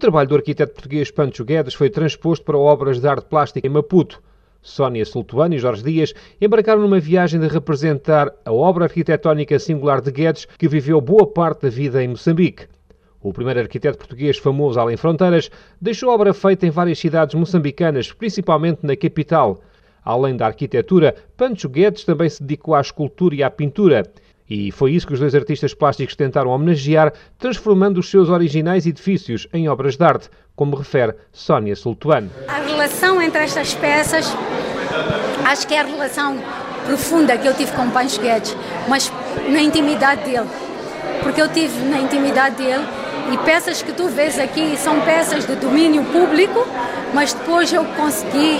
trabalho do arquiteto português Pancho Guedes foi transposto para obras de arte plástica em Maputo. Sónia Sultuano e Jorge Dias embarcaram numa viagem de representar a obra arquitetónica singular de Guedes, que viveu boa parte da vida em Moçambique. O primeiro arquiteto português famoso além fronteiras deixou obra feita em várias cidades moçambicanas, principalmente na capital. Além da arquitetura, Pancho Guedes também se dedicou à escultura e à pintura. E foi isso que os dois artistas plásticos tentaram homenagear, transformando os seus originais edifícios em obras de arte, como refere Sónia Sultuano. A relação entre estas peças, acho que é a relação profunda que eu tive com o Pancho Guedes, mas na intimidade dele. Porque eu tive na intimidade dele e peças que tu vês aqui são peças de domínio público, mas depois eu consegui,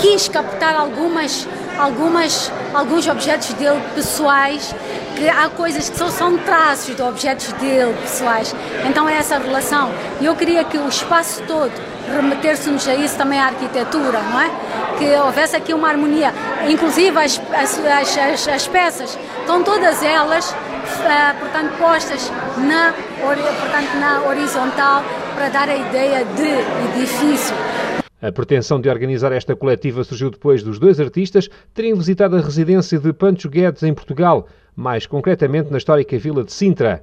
quis captar algumas algumas, alguns objetos dele pessoais, que há coisas que são traços de objetos dele pessoais. Então é essa relação. E eu queria que o espaço todo remeter-se-nos a isso também a arquitetura, não é? Que houvesse aqui uma harmonia. Inclusive as, as, as, as peças, estão todas elas, uh, portanto, postas na, portanto, na horizontal para dar a ideia de edifício. A pretensão de organizar esta coletiva surgiu depois dos dois artistas terem visitado a residência de Pancho Guedes em Portugal, mais concretamente na histórica vila de Sintra.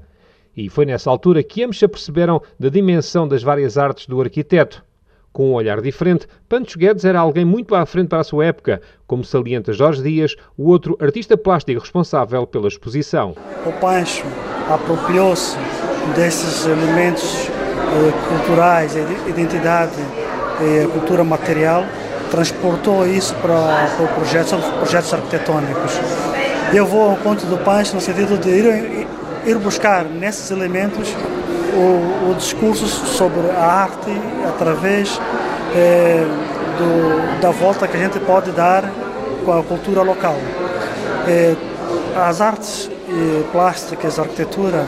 E foi nessa altura que ambos se aperceberam da dimensão das várias artes do arquiteto. Com um olhar diferente, Pancho Guedes era alguém muito à frente para a sua época, como salienta Jorge Dias, o outro artista plástico responsável pela exposição. O Pancho apropriou-se desses elementos eh, culturais, identidade e a cultura material, transportou isso para, para projetos, projetos arquitetônicos. Eu vou ao ponto do Pancho no sentido de ir, ir buscar nesses elementos o, o discurso sobre a arte através é, do, da volta que a gente pode dar com a cultura local. É, as artes plásticas, a arquitetura,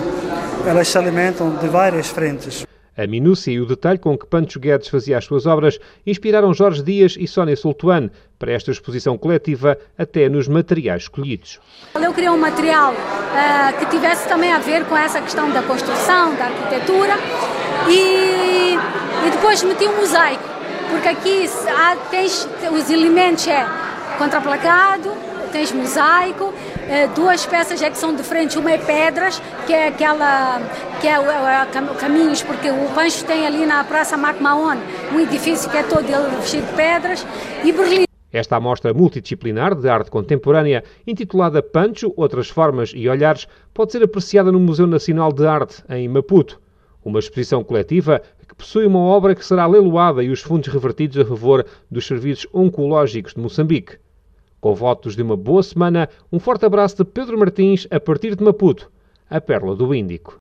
elas se alimentam de várias frentes. A minúcia e o detalhe com que Pancho Guedes fazia as suas obras inspiraram Jorge Dias e Sónia Sultuano para esta exposição coletiva, até nos materiais escolhidos. Eu queria um material uh, que tivesse também a ver com essa questão da construção, da arquitetura e, e depois meti um mosaico, porque aqui há, tens, os elementos é contraplacado, tens mosaico, eh, duas peças é que são diferentes, uma é pedras, que é aquela que é o, é o caminhos, porque o Pancho tem ali na Praça Marco Maon um edifício que é todo ele vestido de pedras, e Berlim. Esta amostra multidisciplinar de arte contemporânea, intitulada Pancho, Outras Formas e Olhares, pode ser apreciada no Museu Nacional de Arte, em Maputo. Uma exposição coletiva que possui uma obra que será leiloada e os fundos revertidos a favor dos serviços oncológicos de Moçambique. Com votos de uma boa semana, um forte abraço de Pedro Martins a partir de Maputo, a Pérola do Índico.